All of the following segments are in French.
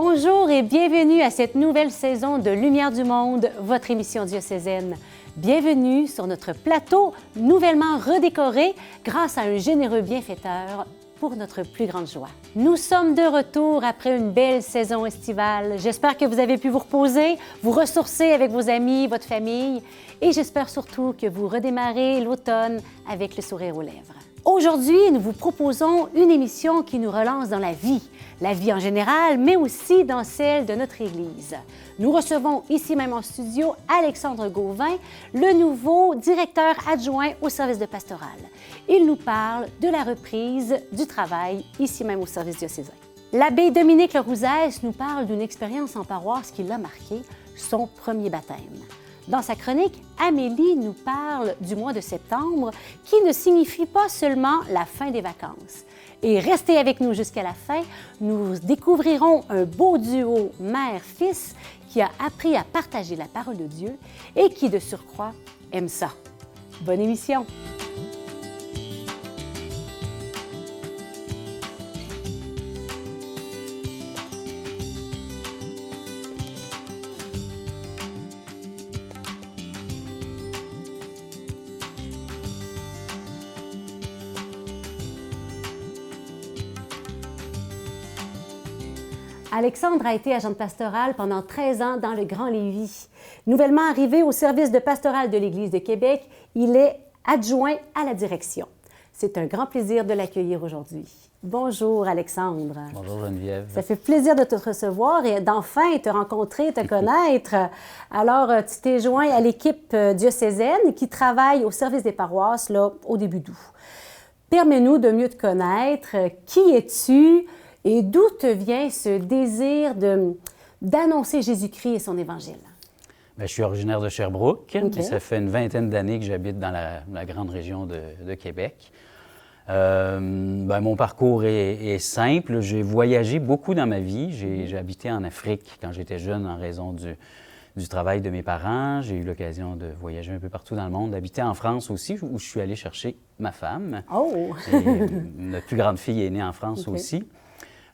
Bonjour et bienvenue à cette nouvelle saison de Lumière du Monde, votre émission diocésaine. Bienvenue sur notre plateau nouvellement redécoré grâce à un généreux bienfaiteur pour notre plus grande joie. Nous sommes de retour après une belle saison estivale. J'espère que vous avez pu vous reposer, vous ressourcer avec vos amis, votre famille et j'espère surtout que vous redémarrez l'automne avec le sourire aux lèvres. Aujourd'hui, nous vous proposons une émission qui nous relance dans la vie, la vie en général, mais aussi dans celle de notre Église. Nous recevons ici même en studio Alexandre Gauvin, le nouveau directeur adjoint au service de pastoral. Il nous parle de la reprise du travail ici même au service diocésain. L'abbé Dominique Lerouzès nous parle d'une expérience en paroisse qui l'a marqué, son premier baptême. Dans sa chronique, Amélie nous parle du mois de septembre qui ne signifie pas seulement la fin des vacances. Et restez avec nous jusqu'à la fin, nous découvrirons un beau duo mère-fils qui a appris à partager la parole de Dieu et qui, de surcroît, aime ça. Bonne émission! Alexandre a été agent pastoral pendant 13 ans dans le Grand Lévis. Nouvellement arrivé au service de pastoral de l'Église de Québec, il est adjoint à la direction. C'est un grand plaisir de l'accueillir aujourd'hui. Bonjour Alexandre. Bonjour Geneviève. Ça fait plaisir de te recevoir et d'enfin te rencontrer, te connaître. Alors, euh, tu t'es joint à l'équipe euh, diocésaine qui travaille au service des paroisses là, au début d'août. Permets-nous de mieux te connaître. Qui es-tu? Et d'où te vient ce désir de, d'annoncer Jésus-Christ et son évangile? Bien, je suis originaire de Sherbrooke. ça fait une vingtaine d'années que j'habite dans la, grande région de, Québec. Euh, ben, mon parcours est, simple. J'ai voyagé beaucoup dans ma vie. J'ai, habité en Afrique quand j'étais jeune en raison du, du travail de mes parents. J'ai eu l'occasion de voyager un peu partout dans le monde, d'habiter en France aussi, où je suis allé chercher ma femme. Oh! notre plus grande fille est née en France aussi.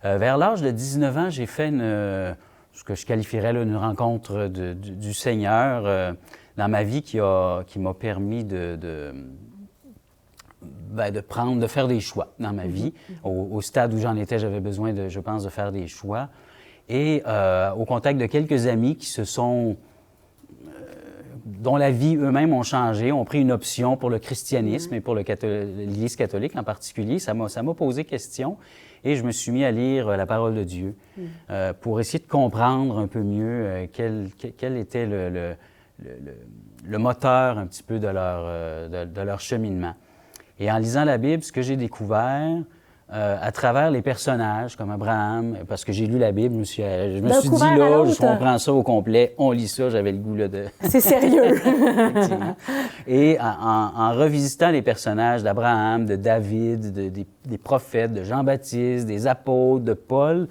Euh, vers l'âge de 19 ans, j'ai fait euh, ce que je qualifierais une rencontre du, Seigneur euh, dans ma vie qui, m'a permis de, ben, de, prendre, de faire des choix dans ma vie. Mm-hmm. Au, stade où j'en étais, j'avais besoin, de, je pense, de faire des choix. Et au contact de quelques amis qui se sont dont la vie eux-mêmes ont changé, ont pris une option pour le christianisme mm-hmm. et pour l'Église catholique en particulier. Ça m'a posé question. Et je me suis mis à lire euh, la parole de Dieu mm. euh, pour essayer de comprendre un peu mieux euh, quel, quel, était le, le, le, moteur un petit peu de leur, de, leur cheminement. Et en lisant la Bible, ce que j'ai découvert, à travers les personnages comme Abraham, parce que j'ai lu la Bible, je me suis, je me suis dit là, on prend ça au complet, on lit ça, j'avais le goût là, de. C'est sérieux. Et en, en, revisitant les personnages d'Abraham, de David, de, des, des, prophètes, de Jean-Baptiste, des apôtres, de Paul,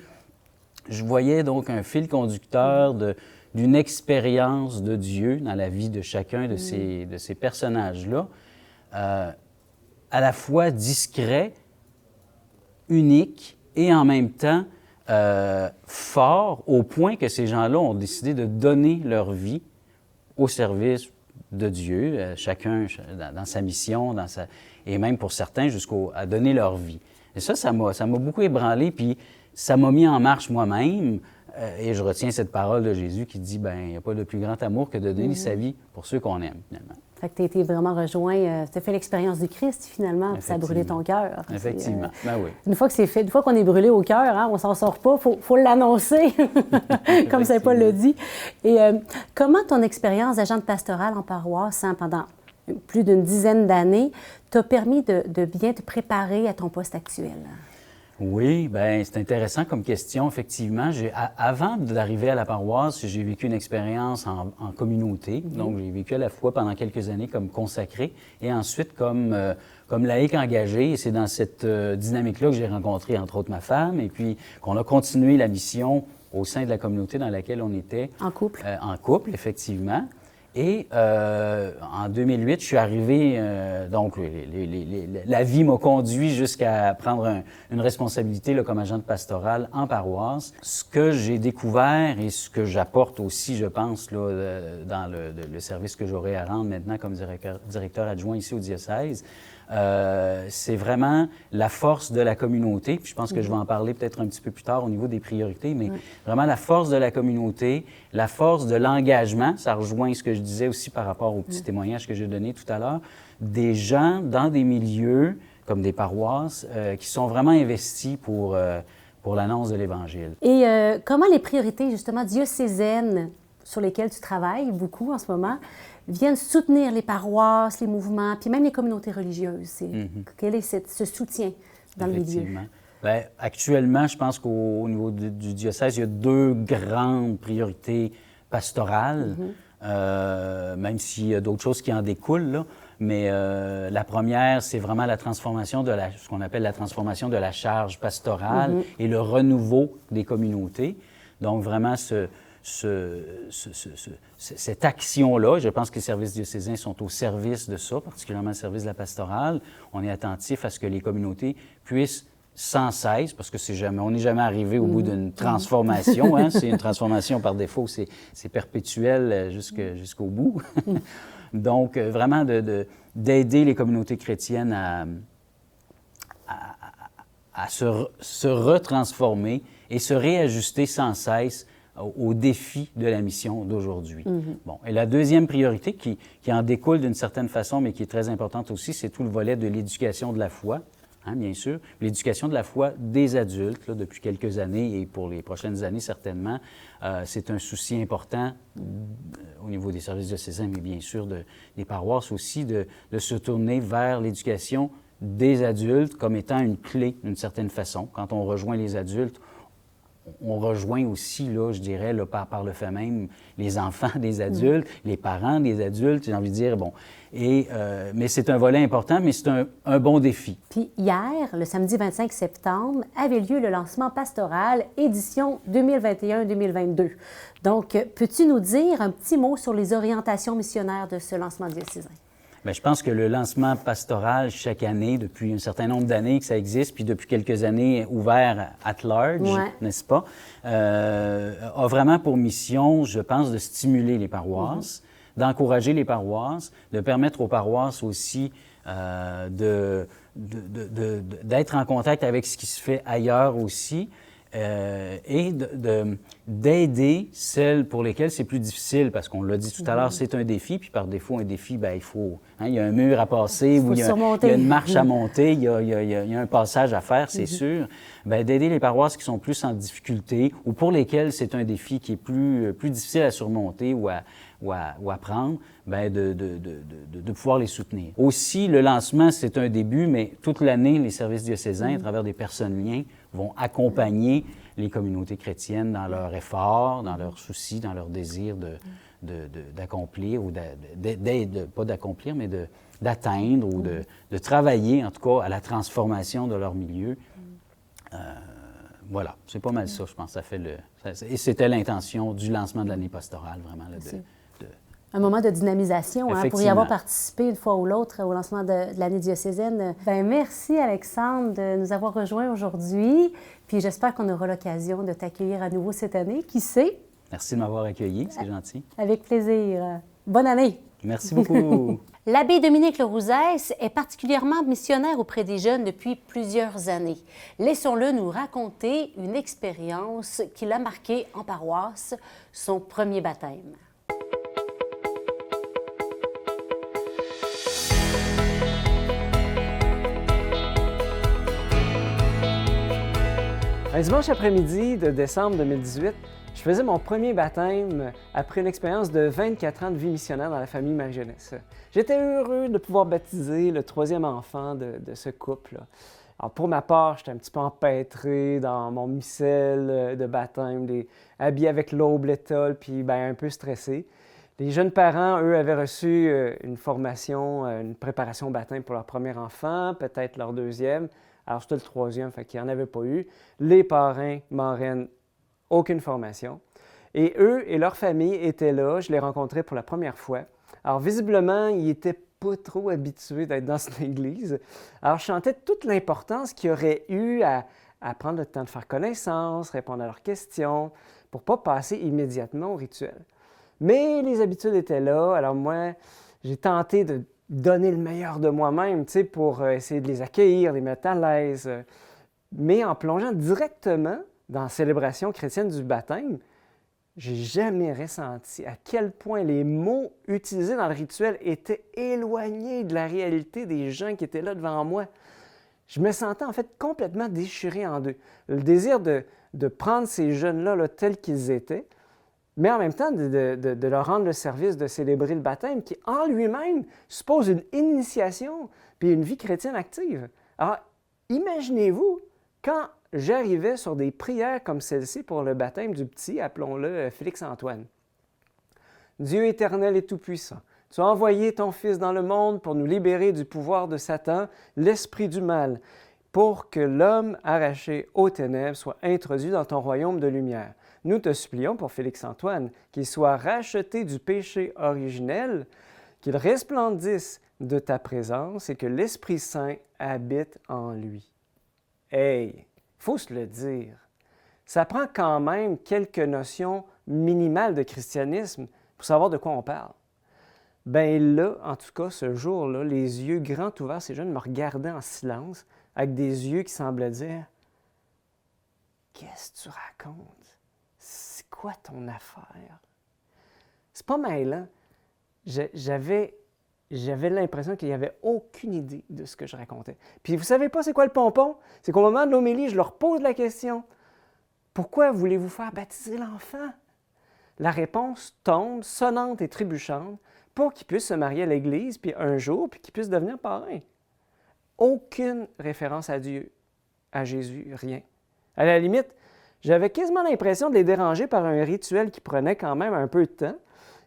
je voyais donc un fil conducteur de, d'une expérience de Dieu dans la vie de chacun de ces, de ces personnages-là, euh, à la fois discret, unique et en même temps euh, fort, au point que ces gens-là ont décidé de donner leur vie au service de Dieu, euh, chacun dans, sa mission, dans sa, et même pour certains jusqu'à donner leur vie. Et ça, ça m'a, ça m'a beaucoup ébranlé, puis ça m'a mis en marche moi-même. Euh, et je retiens cette parole de Jésus qui dit, ben il n'y a pas de plus grand amour que de donner mm-hmm. sa vie pour ceux qu'on aime, finalement. Fait que tu as été vraiment rejoint, euh, tu as fait l'expérience du Christ finalement, ça a brûlé ton cœur. Effectivement, euh, ben oui. Une fois que c'est fait, une fois qu'on est brûlé au cœur, hein, on s'en sort pas, il faut, l'annoncer, comme Saint Paul le dit. Et euh, comment ton expérience d'agent pastoral en paroisse hein, pendant plus d'une dizaine d'années t'a permis de, de bien te préparer à ton poste actuel? Oui, ben c'est intéressant comme question. Effectivement, avant d'arriver à la paroisse, j'ai vécu une expérience en, communauté. Mhm. Donc, j'ai vécu à la fois pendant quelques années comme consacré et ensuite comme, euh, comme laïque engagé. Et c'est dans cette euh, dynamique-là que j'ai rencontré, entre autres, ma femme et puis qu'on a continué la mission au sein de la communauté dans laquelle on était. En couple. Euh, en couple, effectivement. Et euh, en 2008, je suis arrivé, euh, donc la vie m'a conduit jusqu'à prendre une responsabilité là, comme agent de pastoral en paroisse. Ce que j'ai découvert et ce que j'apporte aussi, je pense, là, euh, dans le, service que j'aurai à rendre maintenant comme directeur adjoint ici au diocèse, euh, c'est vraiment la force de la communauté. Puis je pense que je vais en parler peut-être un petit peu plus tard au niveau des priorités, mais vraiment la force de la communauté, la force de l'engagement. Ça rejoint ce que je disais aussi par rapport au petit témoignage que j'ai donné tout à l'heure. Des gens dans des milieux comme des paroisses euh, qui sont vraiment investis pour, euh, pour l'annonce de l'Évangile. Et comment les priorités, justement, diocésaines sur lesquelles tu travailles beaucoup en ce moment, viennent soutenir les paroisses, les mouvements, puis même les communautés religieuses. Mhm. Quel est ce soutien dans le milieu? Bien, actuellement, je pense qu'au niveau du, diocèse, il y a deux grandes priorités pastorales, mhm. euh, même s'il y a d'autres choses qui en découlent. Mais euh, la première, c'est vraiment la transformation de la, ce qu'on appelle la transformation de la charge pastorale mhm. et le renouveau des communautés. Donc, vraiment, ce, cette action-là. Je pense que les services diocésains sont au service de ça, particulièrement le service de la pastorale. On est attentif à ce que les communautés puissent sans cesse, parce que c'est jamais, on n'est jamais arrivé au bout mm-hmm. d'une transformation. Hein. C'est une transformation par défaut, c'est, perpétuel euh, jusqu'au bout. Donc, euh, vraiment d'aider les communautés chrétiennes à, à, se, se retransformer et se réajuster sans cesse aux défis de la mission d'aujourd'hui. Mhm. Bon, et la deuxième priorité qui, qui en découle d'une certaine façon, mais qui est très importante aussi, c'est tout le volet de l'éducation de la foi, hein, bien sûr, l'éducation de la foi des adultes là, depuis quelques années et pour les prochaines années certainement. Euh, c'est un souci important euh, au niveau des services diocésains, mais bien sûr de, des paroisses aussi, de, de se tourner vers l'éducation des adultes comme étant une clé d'une certaine façon. Quand on rejoint les adultes, on rejoint aussi, là, je dirais, là, par, par le fait même, les enfants des adultes, les parents des adultes, j'ai envie de dire, bon. Et, euh, mais c'est un volet important, mais c'est un, un, bon défi. Puis hier, le samedi 25 septembre, avait lieu le lancement pastoral édition 2021-2022. Donc, peux-tu nous dire un petit mot sur les orientations missionnaires de ce lancement diocésain? Bien, je pense que le lancement pastoral chaque année, depuis un certain nombre d'années que ça existe, puis depuis quelques années ouvert at large, n'est-ce pas, euh, a vraiment pour mission, je pense, de stimuler les paroisses, mm-hmm. d'encourager les paroisses, de permettre aux paroisses aussi euh, de, d'être en contact avec ce qui se fait ailleurs aussi. Euh, et d'aider celles pour lesquelles c'est plus difficile, parce qu'on l'a dit tout à l'heure, mm-hmm. c'est un défi, puis par défaut, un défi, bien, il faut, hein, il y a un mur à passer, ou il y, a, une marche à mm-hmm. monter, il y a, il y a, un passage à faire, c'est mm-hmm. sûr. Bien, d'aider les paroisses qui sont plus en difficulté, ou pour lesquelles c'est un défi qui est plus, plus difficile à surmonter ou à, ou à, prendre, bien, de, de, de, de, pouvoir les soutenir. Aussi, le lancement, c'est un début, mais toute l'année, les services diocésains, à travers des personnes liens, vont accompagner les communautés chrétiennes dans leurs efforts, dans leurs soucis, dans leur désir d'accomplir ou d'aide, pas d'accomplir, mais d'atteindre ou de, travailler, en tout cas, à la transformation de leur milieu. Euh, voilà, c'est pas mal ça, je pense. Ça fait le, et c'était l'intention du lancement de l'année pastorale, vraiment, là, de, un moment de dynamisation hein, pour y avoir participé une fois ou l'autre au lancement de, l'année diocésaine. Ben, merci Alexandre de nous avoir rejoints aujourd'hui. Puis j'espère qu'on aura l'occasion de t'accueillir à nouveau cette année. Qui sait? Merci de m'avoir accueilli, c'est gentil. Avec plaisir. Bonne année. Merci beaucoup. L'abbé Dominique Lerouzès est particulièrement missionnaire auprès des jeunes depuis plusieurs années. Laissons-le nous raconter une expérience qui l'a marqué en paroisse, son premier baptême. Un dimanche après-midi de décembre 2018, je faisais mon premier baptême après une expérience de 24 ans de vie missionnaire dans la famille Marie-Jeunesse. J'étais heureux de pouvoir baptiser le troisième enfant de, ce couple. Alors pour ma part, j'étais un petit peu empêtré dans mon missel de baptême, des, habillé avec l'aube, l'étole, puis ben, un peu stressé. Les jeunes parents, eux, avaient reçu euh, une formation, euh, une préparation au baptême pour leur premier enfant, peut-être leur deuxième. Alors, c'était le troisième, fait qu'il n'y en avait pas eu. Les parrains, marraines, aucune formation. Et eux et leur famille étaient là. Je les rencontrais pour la première fois. Alors, visiblement, ils n'étaient pas trop habitués d'être dans cette église. Alors, je sentais toute l'importance qu'il y aurait eu à, à, prendre le temps de faire connaissance, répondre à leurs questions, pour ne pas passer immédiatement au rituel. Mais les habitudes étaient là. Alors, moi, j'ai tenté de donner le meilleur de moi-même, tu pour euh, essayer de les accueillir, les mettre à l'aise. Mais en plongeant directement dans la célébration chrétienne du baptême, j'ai jamais ressenti à quel point les mots utilisés dans le rituel étaient éloignés de la réalité des gens qui étaient là devant moi. Je me sentais en fait complètement déchiré en deux. Le désir de, prendre ces jeunes-là là, tels qu'ils étaient, mais en même temps de, leur rendre le service de célébrer le baptême qui en lui-même suppose une initiation puis une vie chrétienne active. Alors, imaginez-vous quand j'arrivais sur des prières comme celle-ci pour le baptême du petit, appelons-le euh, Félix-Antoine. Dieu éternel et tout-puissant, tu as envoyé ton Fils dans le monde pour nous libérer du pouvoir de Satan, l'esprit du mal, pour que l'homme arraché aux ténèbres soit introduit dans ton royaume de lumière. Nous te supplions pour Félix-Antoine qu'il soit racheté du péché originel, qu'il resplendisse de ta présence et que l'Esprit Saint habite en lui. Hey, faut se le dire. Ça prend quand même quelques notions minimales de christianisme pour savoir de quoi on parle. Ben là, en tout cas, ce jour-là, les yeux grands ouverts, ces jeunes me regardaient en silence, avec des yeux qui semblaient dire Qu'est-ce que tu racontes quoi ton affaire? C'est pas mal, hein? J'avais j'avais l'impression qu'il n'y avait aucune idée de ce que je racontais. Puis vous savez pas c'est quoi le pompon? C'est qu'au moment de l'homélie, je leur pose la question Pourquoi voulez-vous faire baptiser l'enfant? La réponse tombe, sonnante et trébuchante, pour qu'il puisse se marier à l'Église, puis un jour, puis qu'il puisse devenir parrain. Aucune référence à Dieu, à Jésus, rien. À la limite, j'avais quasiment l'impression de les déranger par un rituel qui prenait quand même un peu de temps,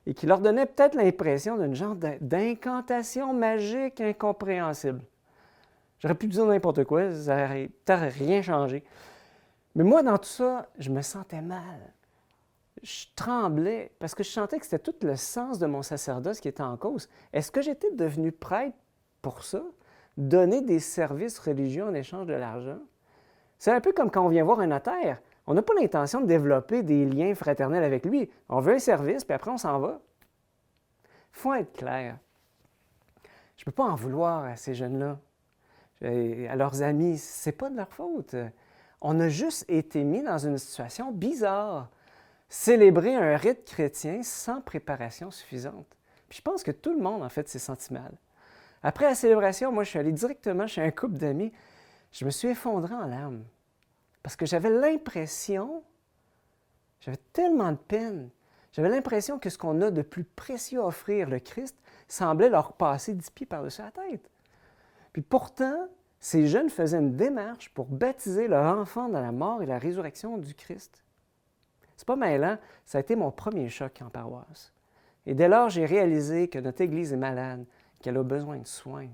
et qui leur donnait peut-être l'impression d'une genre d'incantation magique incompréhensible. J'aurais pu dire n'importe quoi, ça n'aurait rien changé. Mais moi, dans tout ça, je me sentais mal. Je tremblais parce que je sentais que c'était tout le sens de mon sacerdoce qui était en cause. Est-ce que j'étais devenu prêtre pour ça? Donner des services religieux en échange de l'argent? C'est un peu comme quand on vient voir un notaire. On n'a pas l'intention de développer des liens fraternels avec lui. On veut un service, puis après on s'en va. Il faut être clair. Je ne peux pas en vouloir à ces jeunes-là, à leurs amis. Ce n'est pas de leur faute. On a juste été mis dans une situation bizarre. Célébrer un rite chrétien sans préparation suffisante. Puis je pense que tout le monde, en fait, s'est senti mal. Après la célébration, moi, je suis allé directement chez un couple d'amis. Je me suis effondré en larmes. Parce que j'avais l'impression, j'avais tellement de peine, j'avais l'impression que ce qu'on a de plus précieux à offrir, le Christ, semblait leur passer dix pieds par-dessus la tête. Puis pourtant, ces jeunes faisaient une démarche pour baptiser leur enfant dans la mort et la résurrection du Christ. C'est pas mêlant, ça a été mon premier choc en paroisse. Et dès lors, j'ai réalisé que notre Église est malade, qu'elle a besoin de soins.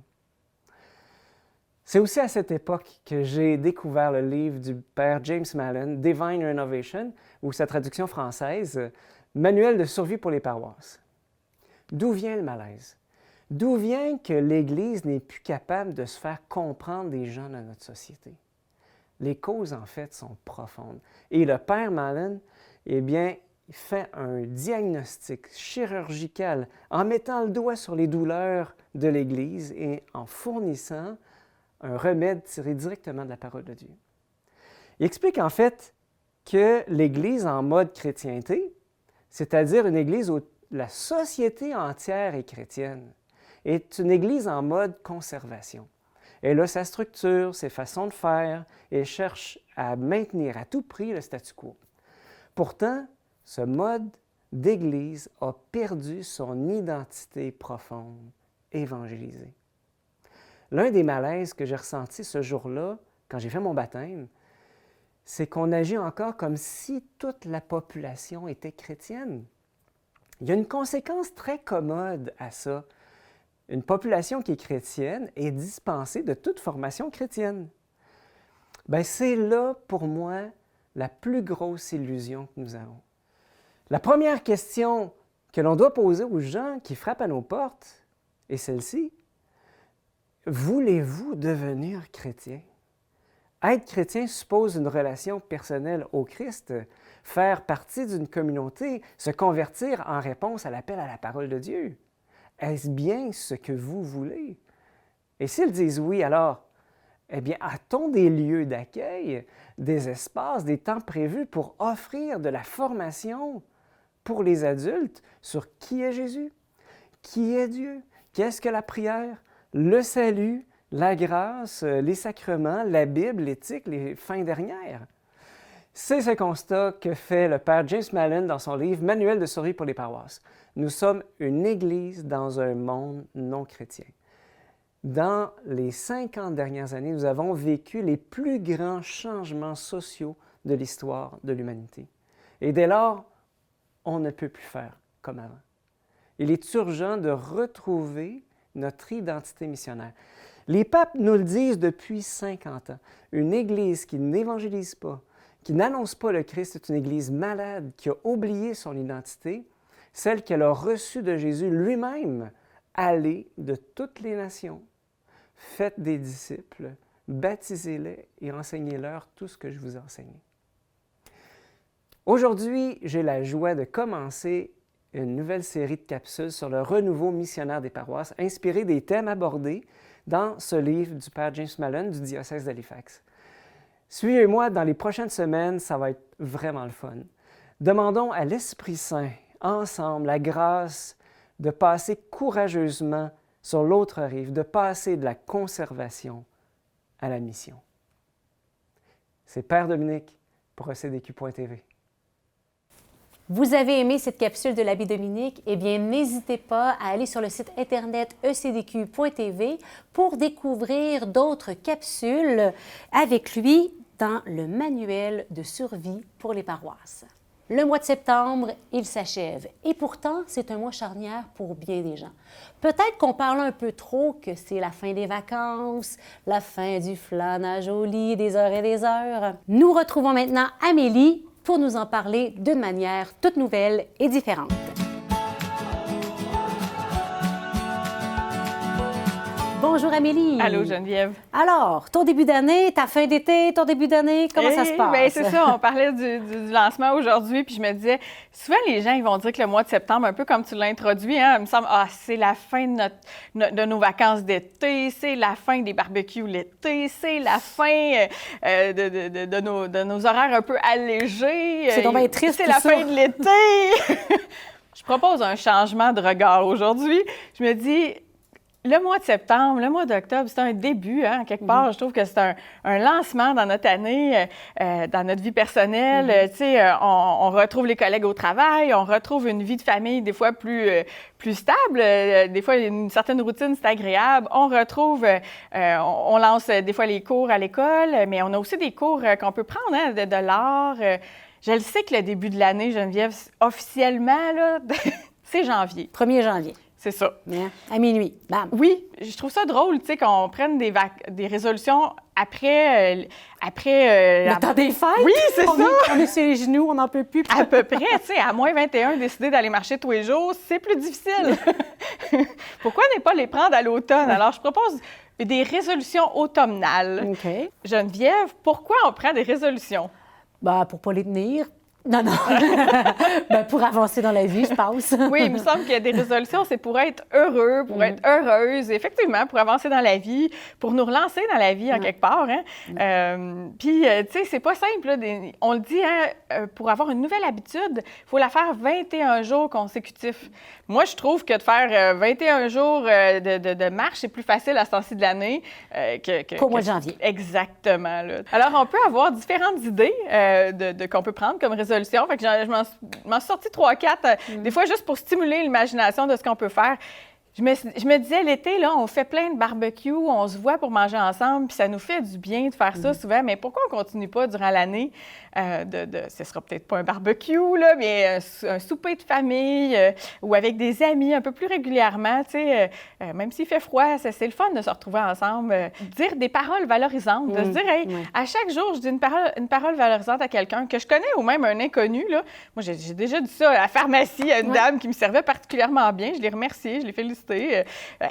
C'est aussi à cette époque que j'ai découvert le livre du père James Mallon, Divine Renovation, ou sa traduction française, Manuel de survie pour les paroisses. D'où vient le malaise? D'où vient que l'Église n'est plus capable de se faire comprendre des gens dans notre société? Les causes, en fait, sont profondes. Et le père Mallon, eh bien, fait un diagnostic chirurgical en mettant le doigt sur les douleurs de l'Église et en fournissant un remède tiré directement de la parole de Dieu. Il explique en fait que l'Église en mode chrétienté, c'est-à-dire une Église où la société entière est chrétienne, est une Église en mode conservation. Elle a sa structure, ses façons de faire et cherche à maintenir à tout prix le statu quo. Pourtant, ce mode d'Église a perdu son identité profonde, évangélisée. L'un des malaises que j'ai ressenti ce jour-là, quand j'ai fait mon baptême, c'est qu'on agit encore comme si toute la population était chrétienne. Il y a une conséquence très commode à ça. Une population qui est chrétienne est dispensée de toute formation chrétienne. Ben, c'est là, pour moi, la plus grosse illusion que nous avons. La première question que l'on doit poser aux gens qui frappent à nos portes est celle-ci. Voulez-vous devenir chrétien? Être chrétien suppose une relation personnelle au Christ, faire partie d'une communauté, se convertir en réponse à l'appel à la parole de Dieu. Est-ce bien ce que vous voulez? Et s'ils disent oui, alors, eh bien, a-t-on des lieux d'accueil, des espaces, des temps prévus pour offrir de la formation pour les adultes sur qui est Jésus, qui est Dieu, qu'est-ce que la prière, le salut, la grâce, les sacrements, la Bible, l'éthique, les fins dernières. C'est ce constat que fait le père James Mallon dans son livre Manuel de survie pour les paroisses. Nous sommes une Église dans un monde non chrétien. Dans les 50 dernières années, nous avons vécu les plus grands changements sociaux de l'histoire de l'humanité. Et dès lors, on ne peut plus faire comme avant. Il est urgent de retrouver notre identité missionnaire. Les papes nous le disent depuis 50 ans. Une Église qui n'évangélise pas, qui n'annonce pas le Christ, est une Église malade, qui a oublié son identité, celle qu'elle a reçue de Jésus lui-même. Allez de toutes les nations, faites des disciples, baptisez-les et enseignez-leur tout ce que je vous ai enseigné. Aujourd'hui, j'ai la joie de commencer une nouvelle série de capsules sur le renouveau missionnaire des paroisses, inspirée des thèmes abordés dans ce livre du Père James Mallon du diocèse d'Halifax. Suivez-moi dans les prochaines semaines, ça va être vraiment le fun. Demandons à l'Esprit Saint, ensemble, la grâce de passer courageusement sur l'autre rive, de passer de la conservation à la mission. C'est Père Dominique pour ECDQ.tv. Vous avez aimé cette capsule de l'Abbé Dominique? Eh bien, n'hésitez pas à aller sur le site internet ecdq.tv pour découvrir d'autres capsules avec lui dans le manuel de survie pour les paroisses. Le mois de septembre, il s'achève. Et pourtant, c'est un mois charnière pour bien des gens. Peut-être qu'on parle un peu trop que c'est la fin des vacances, la fin du flanage au lit, des heures et des heures. Nous retrouvons maintenant Amélie pour nous en parler d'une manière toute nouvelle et différente. Bonjour Amélie. Allô Geneviève. Alors, ton début d'année, ta fin d'été, ton début d'année, comment ça se Eh, passe? ben, c'est ça, on parlait du, du- du lancement aujourd'hui, puis je me disais, souvent les gens ils vont dire que le mois de septembre, un peu comme tu l'as introduit, hein, il me semble, ah, c'est la fin de, notre, no- de nos vacances d'été, c'est la fin des barbecues l'été, c'est la fin euh, euh, de, de- de- de nos, de nos horaires un peu allégés. C'est bien triste, C'est la ça. fin de l'été. je propose un changement de regard aujourd'hui. Je me dis, le mois de septembre, le mois d'octobre, c'est un début, hein, quelque part. Je trouve que c'est un, un lancement dans notre année, euh, euh, dans notre vie personnelle. Euh, Tu sais, euh, on, on retrouve les collègues au travail, on retrouve une vie de famille des fois plus, euh, plus stable. Des fois, une certaine routine, c'est agréable. On retrouve, euh, on, on lance des fois les cours à l'école, mais on a aussi des cours qu'on peut prendre, hein, de, de l'art. Je le sais que le début de l'année, Geneviève, officiellement, là, c'est janvier. 1er janvier, C'est ça. hein, à minuit. Bam. Oui, je trouve ça drôle, tu sais, qu'on prenne des, vac- des résolutions après, euh, après euh, Le la- temps des fêtes? Oui, c'est ça. Est, on est sur les genoux, on n'en peut plus. à peu près, tu sais, à moins 21, décider d'aller marcher tous les jours, c'est plus difficile. Pourquoi ne pas les prendre à l'automne? Alors, je propose des résolutions automnales. OK. Geneviève, pourquoi on prend des résolutions? Ben, pour pas les tenir. Non, non. ben, pour avancer dans la vie, je pense. Oui, il me semble que des résolutions, c'est pour être heureux, pour être heureuse, effectivement, pour avancer dans la vie, pour nous relancer dans la vie en quelque part. Hein? Euh, Puis, euh, tu sais, c'est pas simple. là, on le dit, hein, euh, pour avoir une nouvelle habitude, il faut la faire 21 jours consécutifs. Moi, je trouve que de faire euh, 21 jours euh, de, de- de marche, c'est plus facile à ce temps-ci de l'année euh, que, que- Qu'au mois de janvier. Exactement. là. Alors, on peut avoir différentes idées euh, de, de- qu'on peut prendre comme résolution. Fait que je m'en- suis sortie 3-4, Mm. des fois juste pour stimuler l'imagination de ce qu'on peut faire. Je me, je me disais, l'été, là, on fait plein de barbecues, on se voit pour manger ensemble, puis ça nous fait du bien de faire ça Mm. souvent. Mais pourquoi on continue pas durant l'année euh, de, de- Ce sera peut-être pas un barbecue, là, mais un, sou- un souper de famille euh, ou avec des amis un peu plus régulièrement, tu sais, euh, euh, même s'il fait froid, c'est c'est le fun de se retrouver ensemble. euh, dire des paroles valorisantes, de se Mm. dire, hey, à chaque jour, je dis une parole, une parole valorisante à quelqu'un que je connais ou même un inconnu. Là. Moi, j'ai j'ai déjà dit ça à la pharmacie à une dame qui me servait particulièrement bien. Je l'ai remerciée, je l'ai félicité. Euh, euh,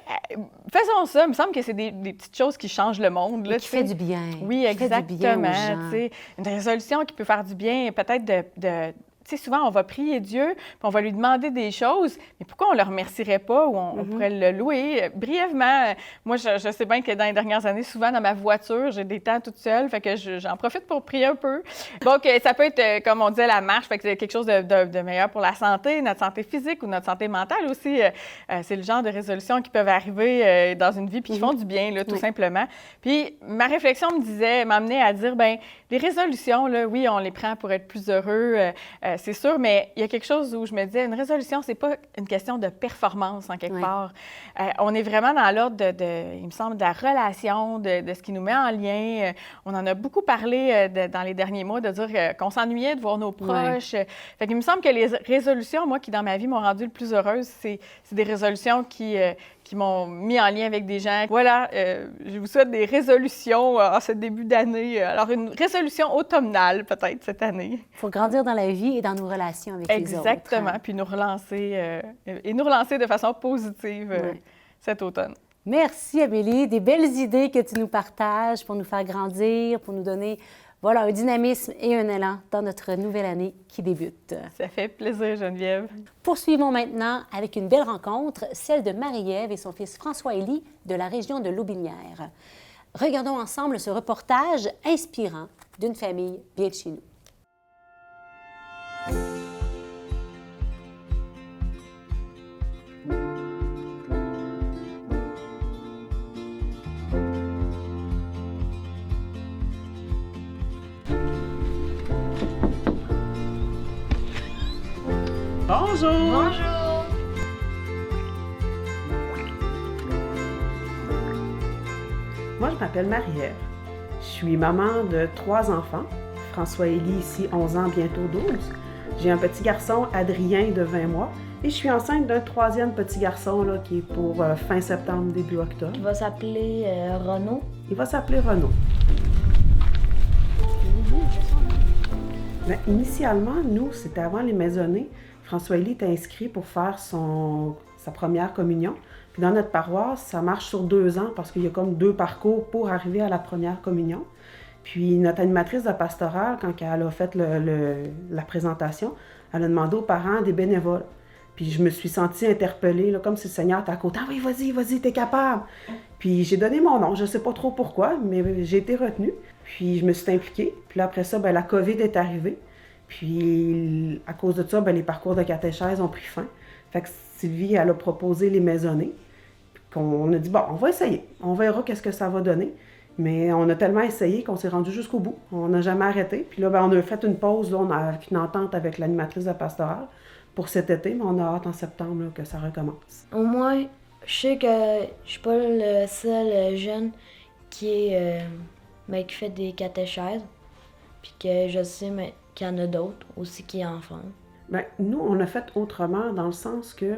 faisons ça. Il me semble que c'est des, des petites choses qui changent le monde. Là, qui fait du bien. Oui, Qui fait du bien aux exactement. gens. Une résolution qui peut faire du bien, peut-être de. de- tu sais, souvent, on va prier Dieu, puis on va lui demander des choses, mais pourquoi on ne le remercierait pas ou on, on Mhm. pourrait le louer? Brièvement, moi, je, je sais bien que dans les dernières années, souvent dans ma voiture, j'ai des temps toute seule, fait que je- j'en profite pour prier un peu. Donc, euh, ça peut être, euh, comme on disait, la marche, fait que c'est quelque chose de, de- de meilleur pour la santé, notre santé physique ou notre santé mentale aussi. Euh, c'est le genre de résolutions qui peuvent arriver dans une vie puis qui font du bien, là, tout Oui. simplement. Puis ma réflexion me disait, m'amenait à dire, ben les résolutions, là, oui, on les prend pour être plus heureux, euh, c'est sûr, mais il y a quelque chose où je me disais, une résolution, c'est pas une question de performance en quelque Oui. part. Euh, on est vraiment dans l'ordre de, de- il me semble, de la relation, de, de ce qui nous met en lien. Euh, on en a beaucoup parlé euh, de- dans les derniers mois, de dire qu'on s'ennuyait de voir nos proches. Fait qu'il me semble que les résolutions, moi, qui dans ma vie m'ont rendue le plus heureuse, c'est des résolutions qui, qui m'ont mis en lien avec des gens. Voilà, euh, je vous souhaite des résolutions euh, en ce début d'année. Alors, une résolution automnale, peut-être, cette année. Il faut grandir dans la vie et dans nos relations avec les autres. Exactement. hein. Puis nous relancer, euh, et nous relancer de façon positive euh, cet automne. Merci Amélie, des belles idées que tu nous partages pour nous faire grandir, pour nous donner voilà, un dynamisme et un élan dans notre nouvelle année qui débute. Ça fait plaisir, Geneviève. Poursuivons maintenant avec une belle rencontre, celle de Marie-Ève et son fils François-Élie de la région de l'Aubinière. Regardons ensemble ce reportage inspirant d'une famille bien de chez nous. Bonjour! Bonjour. Moi, je m'appelle Marie-Ève. Je suis maman de trois enfants. François-Élie, ici, 11 ans, bientôt 12. J'ai un petit garçon, Adrien, de 20 mois. Et je suis enceinte d'un troisième petit garçon là, qui est pour euh, fin septembre, début octobre. Il va s'appeler euh, Renaud. Il va s'appeler Renaud. Ben, initialement, nous, c'était avant les maisonnées. François-Élie était inscrit pour faire sa première communion. Puis dans notre paroisse, ça marche sur deux ans parce qu'il y a comme deux parcours pour arriver à la première communion. Puis notre animatrice de pastorale, quand elle a fait le- la présentation, elle a demandé aux parents des bénévoles. Puis je me suis sentie interpellée, là, comme si le Seigneur était à côté. Ah oui, vas-y, vas-y, t'es capable. Puis j'ai donné mon nom, je sais pas trop pourquoi, mais j'ai été retenue. Puis je me suis impliquée. Puis après ça, ben, la COVID est arrivée. Puis à cause de ça, ben, les parcours de catéchèse ont pris fin. Fait que Sylvie, elle a proposé les maisonnées. Qu'on a dit, bon, on va essayer. On verra qu'est-ce que ça va donner. Mais on a tellement essayé qu'on s'est rendu jusqu'au bout. On n'a jamais arrêté. Puis là, ben, on a fait une pause. Là, on a une entente avec l'animatrice de pastorale pour cet été, mais on a hâte en septembre que ça recommence. Au moins, je sais que je suis pas le seul euh, jeune qui euh, ben, qui fait des catéchèses. Puis que je sais mais, qu'il y en a d'autres aussi qui en font. Ben, nous, on a fait autrement dans le sens que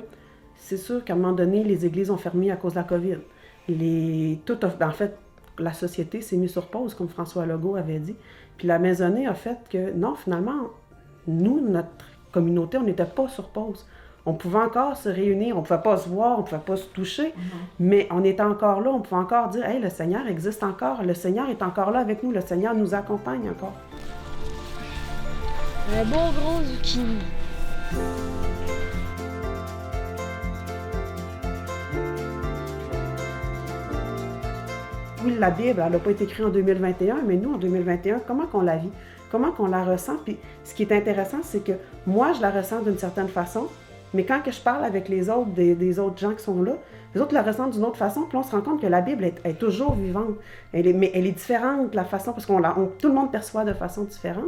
c'est sûr qu'à un moment donné, les églises ont fermé à cause de la COVID. Les, tout a- en fait, la société s'est mise sur pause, comme François Legault avait dit. Puis la maisonnée a fait que, non, finalement, nous, notre communauté, on n'était pas sur pause. On pouvait encore se réunir, on ne pouvait pas se voir, on ne pouvait pas se toucher, mais on était encore là, on pouvait encore dire, hey, le Seigneur existe encore, le Seigneur est encore là avec nous, le Seigneur nous accompagne encore. Un beau gros zucchini. Oui, la Bible, elle n'a pas été écrite en 2021, mais nous, en 2021, comment qu'on la vit? Comment qu'on la ressent? Puis ce qui est intéressant, c'est que moi, je la ressens d'une certaine façon, mais quand que je parle avec les autres, des, des autres gens qui sont là, les autres la ressentent d'une autre façon, puis on se rend compte que la Bible est, est toujours vivante. Elle est, mais elle est différente de la façon, parce qu'on la, on- tout le monde perçoit de façon différente.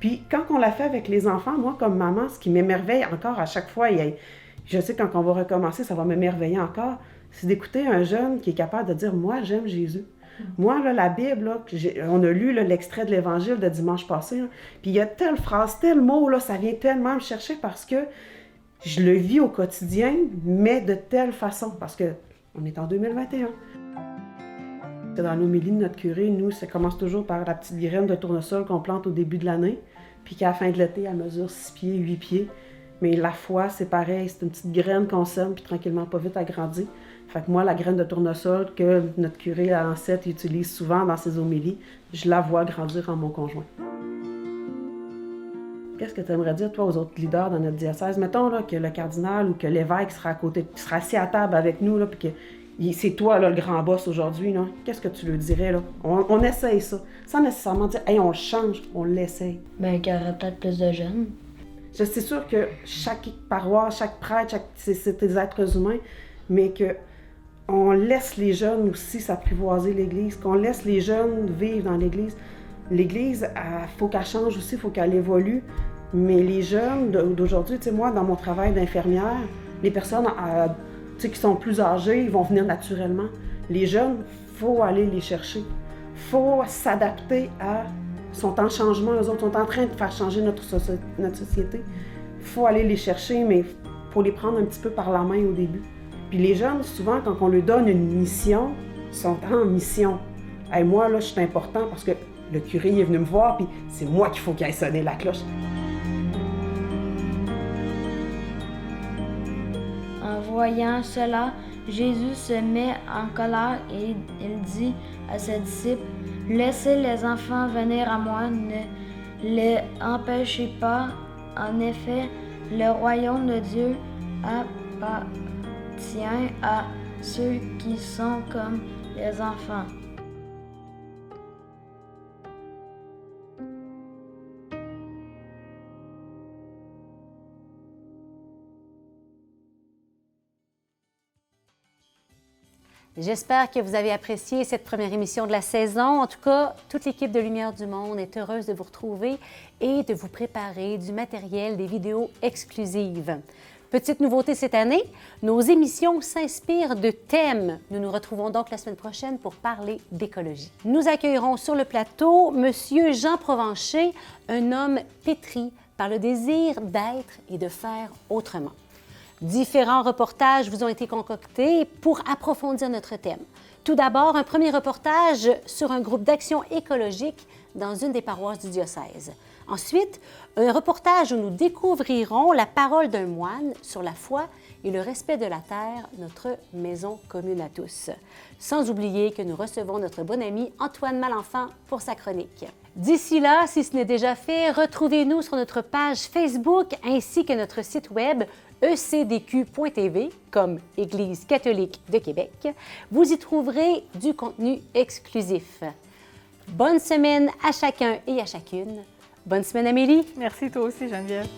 Puis quand on l'a fait avec les enfants, moi, comme maman, ce qui m'émerveille encore à chaque fois, a- Je sais quand on va recommencer, ça va m'émerveiller encore. C'est d'écouter un jeune qui est capable de dire Moi, j'aime Jésus. Moi, là, la Bible, on a lu l'extrait de l'Évangile de dimanche passé, puis il y a telle phrase, tel mot, là, ça vient tellement me chercher parce que je le vis au quotidien, mais de telle façon, parce que on est en 2021. Dans l'homélie de notre curé, nous, ça commence toujours par la petite graine de tournesol qu'on plante au début de l'année, puis qu'à la fin de l'été, elle mesure 6 pieds, 8 pieds. Mais la foi, c'est pareil, c'est une petite graine qu'on sème, puis tranquillement, pas vite, elle grandit. Fait que moi, la graine de tournesol que notre curé à l'ancêtre utilise souvent dans ses homélies, je la vois grandir en mon conjoint. Qu'est-ce que tu aimerais dire, toi, aux autres leaders dans notre diocèse? Mettons là, que le cardinal ou que l'évêque sera à côté, sera assis à table avec nous, là, puis que c'est toi là, le grand boss aujourd'hui. Qu'est-ce que tu lui dirais? Là? On, on essaye ça. Sans nécessairement dire, hey, on le change, on l'essaye. Ben, qu'il y aurait peut-être plus de jeunes. Je suis sûre que chaque paroisse, chaque prêtre, chaque, c'est, c'est des êtres humains, mais que on laisse les jeunes aussi s'apprivoiser l'Église, qu'on laisse les jeunes vivre dans l'Église. L'Église, il faut qu'elle change aussi, il faut qu'elle évolue. Mais les jeunes d'aujourd'hui, tu sais, moi, dans mon travail d'infirmière, les personnes euh, sais, qui sont plus âgées, ils vont venir naturellement. Les jeunes, faut aller les chercher. faut s'adapter à... Ils sont en changement, eux autres sont en train de faire changer notre, soci- notre société. Faut aller les chercher, mais faut les prendre un petit peu par la main au début. Puis les jeunes, souvent, quand on leur donne une mission, sont en mission. Hey, moi, là, je suis important parce que le curé est venu me voir, puis c'est moi qu'il faut qu'il aille sonner la cloche. Voyant cela, Jésus se met en colère et il dit à ses disciples, Laissez les enfants venir à moi, ne les empêchez pas. En effet, le royaume de Dieu appartient à ceux qui sont comme les enfants. J'espère que vous avez apprécié cette première émission de la saison. En tout cas, toute l'équipe de Lumière du Monde est heureuse de vous retrouver et de vous préparer du matériel, des vidéos exclusives. Petite nouveauté cette année, nos émissions s'inspirent de thèmes. Nous nous retrouvons donc la semaine prochaine pour parler d'écologie. Nous accueillerons sur le plateau Monsieur Jean Provencher, un homme pétri par le désir d'être et de faire autrement. Différents reportages vous ont été concoctés pour approfondir notre thème. Tout d'abord, un premier reportage sur un groupe d'action écologique dans une des paroisses du diocèse. Ensuite, un reportage où nous découvrirons la parole d'un moine sur la foi et le respect de la terre, notre maison commune à tous. Sans oublier que nous recevons notre bon ami Antoine Malenfant pour sa chronique. D'ici là, si ce n'est déjà fait, retrouvez-nous sur notre page Facebook ainsi que notre site web ecdq.tv comme Église catholique de Québec. Vous y trouverez du contenu exclusif. Bonne semaine à chacun et à chacune. Bonne semaine Amélie. Merci toi aussi, Geneviève.